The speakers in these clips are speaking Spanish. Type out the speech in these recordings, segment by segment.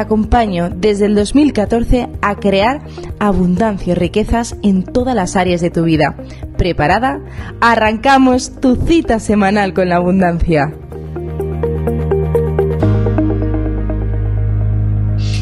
acompaño desde el 2014 a crear abundancia y riquezas en todas las áreas de tu vida. ¿Preparada? Arrancamos tu cita semanal con la abundancia.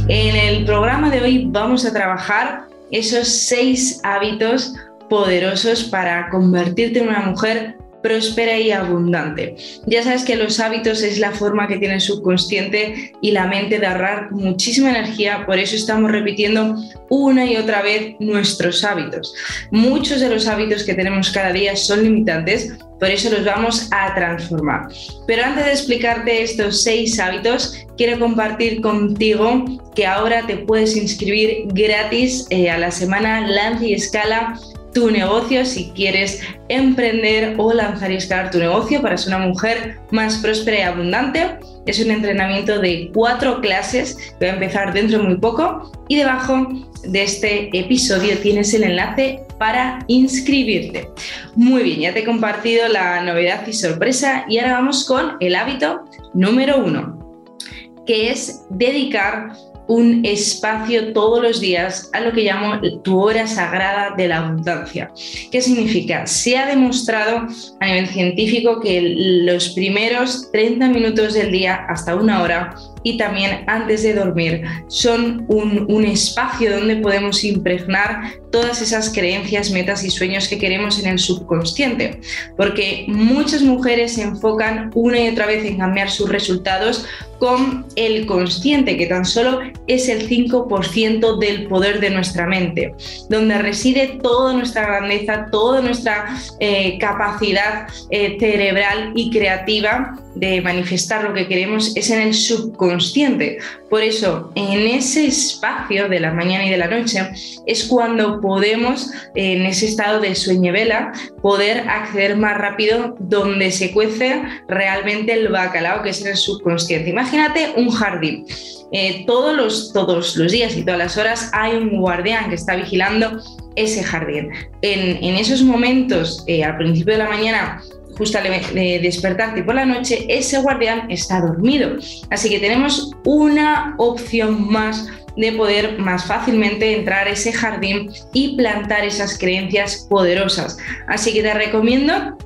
En el programa de hoy vamos a trabajar esos seis hábitos poderosos para convertirte en una mujer próspera y abundante. Ya sabes que los hábitos es la forma que tiene el subconsciente y la mente de ahorrar muchísima energía, por eso estamos repitiendo una y otra vez nuestros hábitos. Muchos de los hábitos que tenemos cada día son limitantes, por eso los vamos a transformar. Pero antes de explicarte estos seis hábitos, quiero compartir contigo que ahora te puedes inscribir gratis eh, a la semana Lance y Escala tu negocio si quieres emprender o lanzar y escalar tu negocio para ser una mujer más próspera y abundante. Es un entrenamiento de cuatro clases que va a empezar dentro de muy poco y debajo de este episodio tienes el enlace para inscribirte. Muy bien, ya te he compartido la novedad y sorpresa y ahora vamos con el hábito número uno, que es dedicar un espacio todos los días a lo que llamo tu hora sagrada de la abundancia. ¿Qué significa? Se ha demostrado a nivel científico que los primeros 30 minutos del día hasta una hora y también antes de dormir son un, espacio donde podemos impregnar todas esas creencias, metas y sueños que queremos en el subconsciente. Porque muchas mujeres se enfocan una y otra vez en cambiar sus resultados con el consciente, que tan solo es el 5% del poder de nuestra mente, donde reside toda nuestra grandeza, toda nuestra eh, capacidad eh, cerebral y creativa de manifestar lo que queremos es en el subconsciente. Por eso, en ese espacio de la mañana y de la noche es cuando podemos, en ese estado de sueño vela, poder acceder más rápido donde se cuece realmente el bacalao, que es en el subconsciente. Imagínate un jardín. Eh, todos, los, todos los días y todas las horas hay un guardián que está vigilando ese jardín. En, esos momentos, eh, al principio de la mañana, justo al despertarte por la noche, ese guardián está dormido. Así que tenemos una opción más de poder más fácilmente entrar a ese jardín y plantar esas creencias poderosas. Así que te recomiendo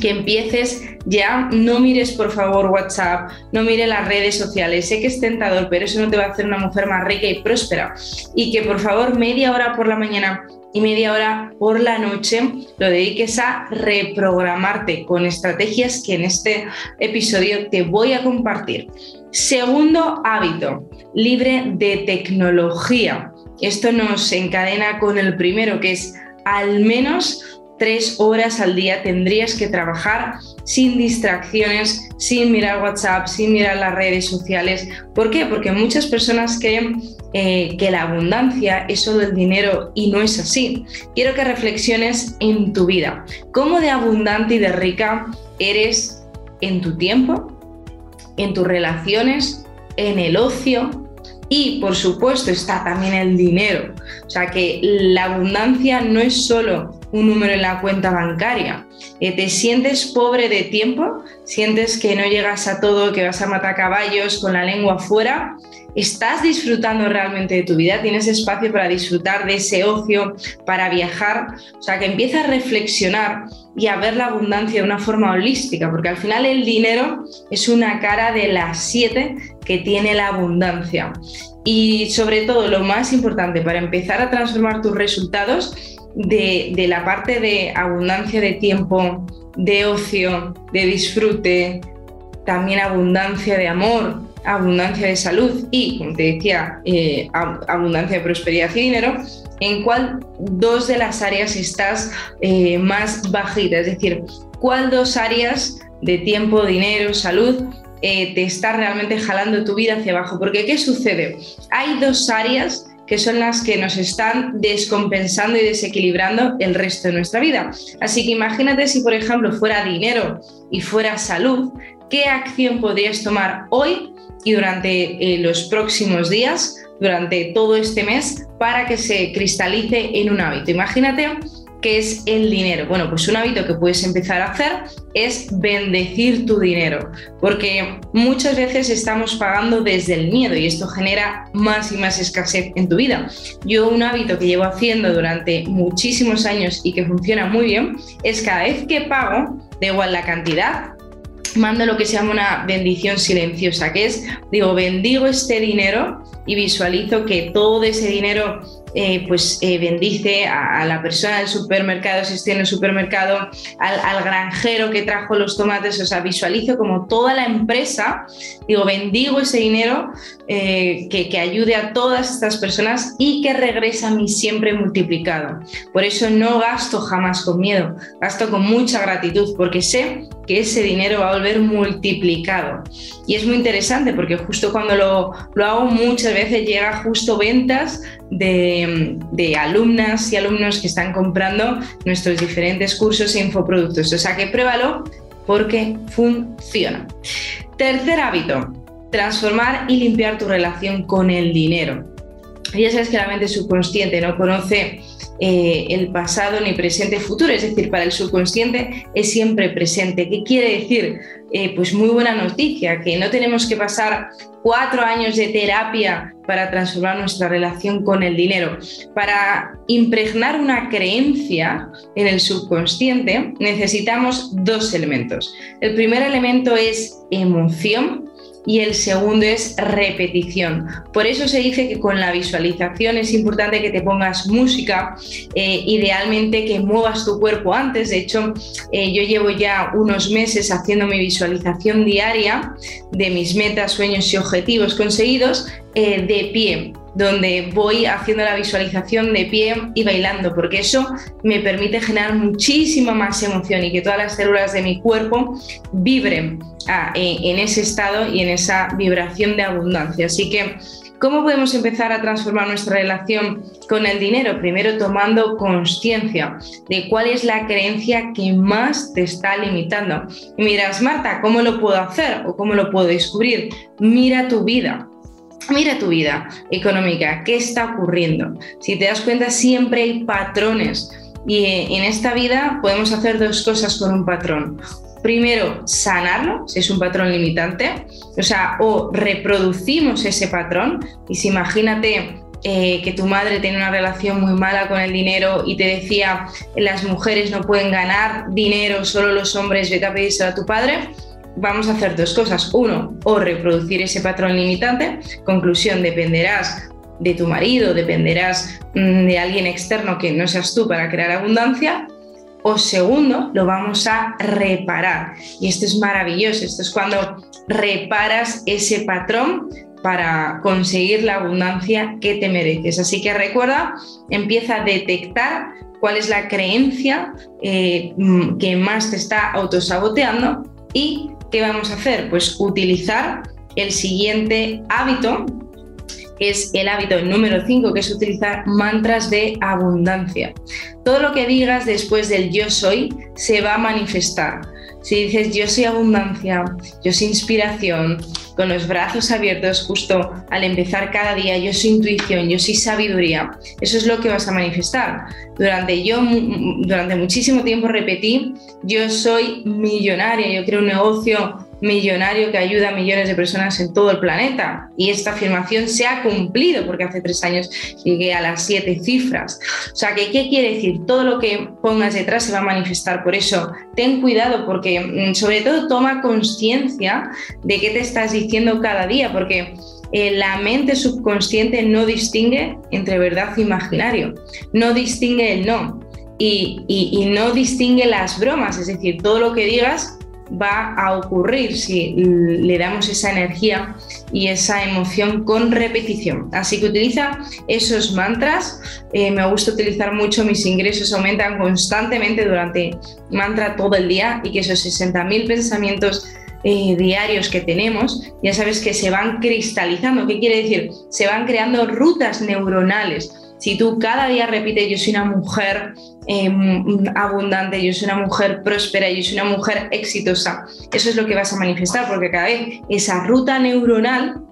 que empieces ya, no mires por favor WhatsApp, no mires las redes sociales, sé que es tentador, pero eso no te va a hacer una mujer más rica y próspera. Y que por favor media hora por la mañana y media hora por la noche lo dediques a reprogramarte con estrategias que en este episodio te voy a compartir. Segundo hábito, libre de tecnología. Esto nos encadena con el primero, que es al menos tres horas al día tendrías que trabajar sin distracciones, sin mirar WhatsApp, sin mirar las redes sociales. ¿Por qué? Porque muchas personas creen eh, que la abundancia es solo el dinero y no es así. Quiero que reflexiones en tu vida. ¿Cómo de abundante y de rica eres en tu tiempo, en tus relaciones, en el ocio, y por supuesto está también el dinero. O sea que la abundancia no es solo un número en la cuenta bancaria. Eh, ¿Te sientes pobre de tiempo? ¿Sientes que no llegas a todo, que vas a matar caballos con la lengua fuera? ¿Estás disfrutando realmente de tu vida? ¿Tienes espacio para disfrutar de ese ocio, para viajar? O sea, que empieza a reflexionar y a ver la abundancia de una forma holística, porque al final el dinero es una cara de las siete que tiene la abundancia. Y sobre todo, lo más importante para empezar a transformar tus resultados de, la parte de abundancia de tiempo, de ocio, de disfrute, también abundancia de amor, abundancia de salud y, como te decía, eh, abundancia de prosperidad y dinero, en cuál dos de las áreas estás eh, más bajita, es decir, cuál dos áreas de tiempo, dinero, salud eh, te está realmente jalando tu vida hacia abajo. Porque ¿qué sucede? Hay dos áreas que son las que nos están descompensando y desequilibrando el resto de nuestra vida. Así que imagínate si, por ejemplo, fuera dinero y fuera salud, ¿qué acción podrías tomar hoy y durante eh, los próximos días, durante todo este mes, para que se cristalice en un hábito? Imagínate ¿Qué es el dinero? Bueno, pues un hábito que puedes empezar a hacer es bendecir tu dinero, porque muchas veces estamos pagando desde el miedo y esto genera más y más escasez en tu vida. Yo un hábito que llevo haciendo durante muchísimos años y que funciona muy bien es cada vez que pago, da igual la cantidad, mando lo que se llama una bendición silenciosa, que es, digo, bendigo este dinero y visualizo que todo ese dinero eh, pues eh, bendice a, la persona del supermercado, si estoy en el supermercado, al, granjero que trajo los tomates, o sea, visualizo como toda la empresa, digo, bendigo ese dinero eh, que, que, ayude a todas estas personas y que regresa a mí siempre multiplicado. Por eso no gasto jamás con miedo, gasto con mucha gratitud, porque sé que ese dinero va a volver multiplicado. Y es muy interesante porque justo cuando lo, lo hago muchas veces llega justo ventas de, alumnas y alumnos que están comprando nuestros diferentes cursos e infoproductos. O sea que pruébalo porque funciona. Tercer hábito, transformar y limpiar tu relación con el dinero. Ya sabes que la mente subconsciente no conoce eh, el pasado ni presente futuro, es decir, para el subconsciente es siempre presente. ¿Qué quiere decir? Eh, pues muy buena noticia, que no tenemos que pasar cuatro años de terapia para transformar nuestra relación con el dinero. Para impregnar una creencia en el subconsciente necesitamos dos elementos. El primer elemento es emoción y el segundo es repetición. Por eso se dice que con la visualización es importante que te pongas música, eh, idealmente que muevas tu cuerpo antes. De hecho, eh, yo llevo ya unos meses haciendo mi visualización diaria de mis metas, sueños y objetivos conseguidos eh, de pie donde voy haciendo la visualización de pie y bailando, porque eso me permite generar muchísima más emoción y que todas las células de mi cuerpo vibren ah, en ese estado y en esa vibración de abundancia. Así que, ¿cómo podemos empezar a transformar nuestra relación con el dinero? Primero tomando conciencia de cuál es la creencia que más te está limitando. Y miras, Marta, ¿cómo lo puedo hacer o cómo lo puedo descubrir? Mira tu vida Mira tu vida económica, ¿qué está ocurriendo? Si te das cuenta, siempre hay patrones y en esta vida podemos hacer dos cosas con un patrón. Primero, sanarlo, si es un patrón limitante, o sea, o reproducimos ese patrón. Y si imagínate eh, que tu madre tiene una relación muy mala con el dinero y te decía, las mujeres no pueden ganar dinero, solo los hombres, vete a pedírselo a tu padre, vamos a hacer dos cosas. Uno, o reproducir ese patrón limitante. Conclusión, dependerás de tu marido, dependerás mm, de alguien externo que no seas tú para crear abundancia. O segundo, lo vamos a reparar. Y esto es maravilloso. Esto es cuando reparas ese patrón para conseguir la abundancia que te mereces. Así que recuerda, empieza a detectar cuál es la creencia eh, mm, que más te está autosaboteando y ¿qué vamos a hacer? Pues utilizar el siguiente hábito, que es el hábito número 5, que es utilizar mantras de abundancia. Todo lo que digas después del yo soy se va a manifestar. Si dices yo soy abundancia, yo soy inspiración, con los brazos abiertos justo al empezar cada día, yo soy intuición, yo soy sabiduría, eso es lo que vas a manifestar. Durante yo durante muchísimo tiempo repetí, yo soy millonaria, yo creo un negocio millonario que ayuda a millones de personas en todo el planeta. Y esta afirmación se ha cumplido porque hace tres años llegué a las siete cifras. O sea, que, ¿qué quiere decir? Todo lo que pongas detrás se va a manifestar. Por eso, ten cuidado porque mm, sobre todo toma conciencia de qué te estás diciendo cada día, porque eh, la mente subconsciente no distingue entre verdad e imaginario, no distingue el no. Y, y no distingue las bromas, es decir, todo lo que digas va a ocurrir si le damos esa energía y esa emoción con repetición. Así que utiliza esos mantras. Eh, me gusta utilizar mucho, mis ingresos aumentan constantemente durante mantra todo el día y que esos 60.000 pensamientos eh, diarios que tenemos, ya sabes que se van cristalizando. ¿Qué quiere decir? Se van creando rutas neuronales. Si tú cada día repites, yo soy una mujer em, abundante, yo soy una mujer próspera, yo soy una mujer exitosa, eso es lo que vas a manifestar, porque cada vez esa ruta neuronal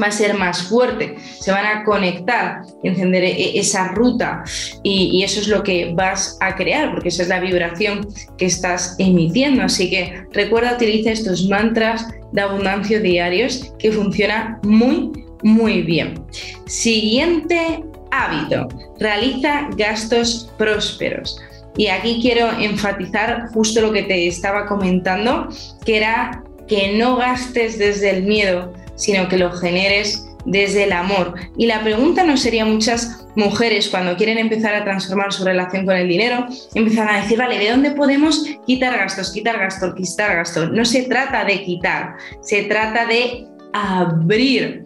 va a ser más fuerte, se van a conectar, encender e, esa ruta y, eso es lo que vas a crear, porque esa es la vibración que estás emitiendo. Así que recuerda, utiliza estos mantras de abundancia diarios que funciona muy, muy bien. Siguiente hábito, realiza gastos prósperos. Y aquí quiero enfatizar justo lo que te estaba comentando, que era que no gastes desde el miedo, sino que lo generes desde el amor. Y la pregunta no sería muchas mujeres cuando quieren empezar a transformar su relación con el dinero, empiezan a decir, vale, ¿de dónde podemos quitar gastos, quitar gastos, quitar gastos? No se trata de quitar, se trata de abrir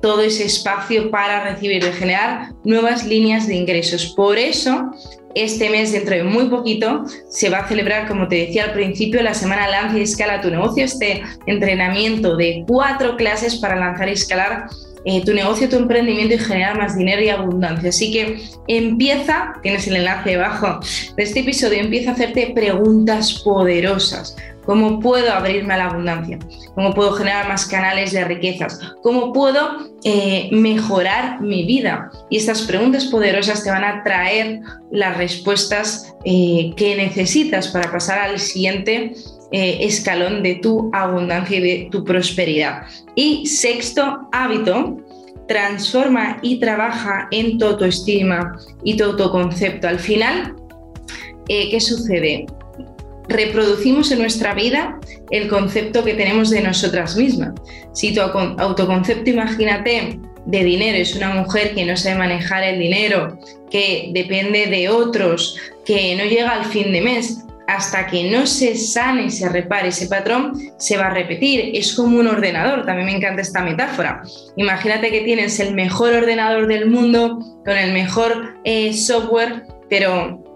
todo ese espacio para recibir, de generar nuevas líneas de ingresos. Por eso, este mes, dentro de muy poquito, se va a celebrar, como te decía al principio, la semana Lanza y Escala tu negocio, este entrenamiento de cuatro clases para lanzar y escalar eh, tu negocio, tu emprendimiento y generar más dinero y abundancia. Así que empieza, tienes el enlace debajo de este episodio, empieza a hacerte preguntas poderosas ¿Cómo puedo abrirme a la abundancia? ¿Cómo puedo generar más canales de riquezas? ¿Cómo puedo eh, mejorar mi vida? Y estas preguntas poderosas te van a traer las respuestas eh, que necesitas para pasar al siguiente eh, escalón de tu abundancia y de tu prosperidad. Y sexto hábito, transforma y trabaja en tu autoestima y tu autoconcepto. Al final, ¿qué sucede? Reproducimos en nuestra vida el concepto que tenemos de nosotras mismas. Si tu autoconcepto, imagínate, de dinero es una mujer que no sabe manejar el dinero, que depende de otros, que no llega al fin de mes, hasta que no se sane y se repare ese patrón, se va a repetir. Es como un ordenador, también me encanta esta metáfora. Imagínate que tienes el mejor ordenador del mundo, con el mejor eh, software, pero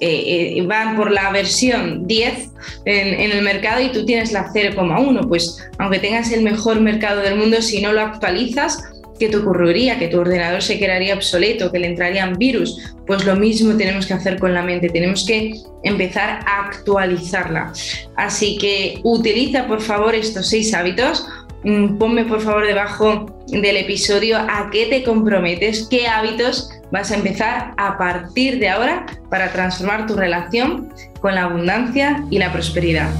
eh, eh, van por la versión 10 en, el mercado y tú tienes la 0,1, pues aunque tengas el mejor mercado del mundo, si no lo actualizas, ¿qué te ocurriría? Que tu ordenador se quedaría obsoleto, que le entrarían virus. Pues lo mismo tenemos que hacer con la mente, tenemos que empezar a actualizarla. Así que utiliza por favor estos seis hábitos. Mm, ponme por favor debajo del episodio a qué te comprometes, qué hábitos vas a empezar a partir de ahora para transformar tu relación con la abundancia y la prosperidad.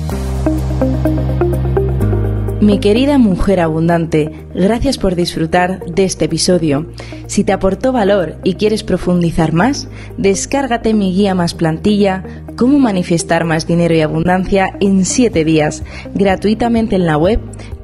Mi querida mujer abundante, gracias por disfrutar de este episodio. Si te aportó valor y quieres profundizar más, descárgate mi guía más plantilla, cómo manifestar más dinero y abundancia en 7 días, gratuitamente en la web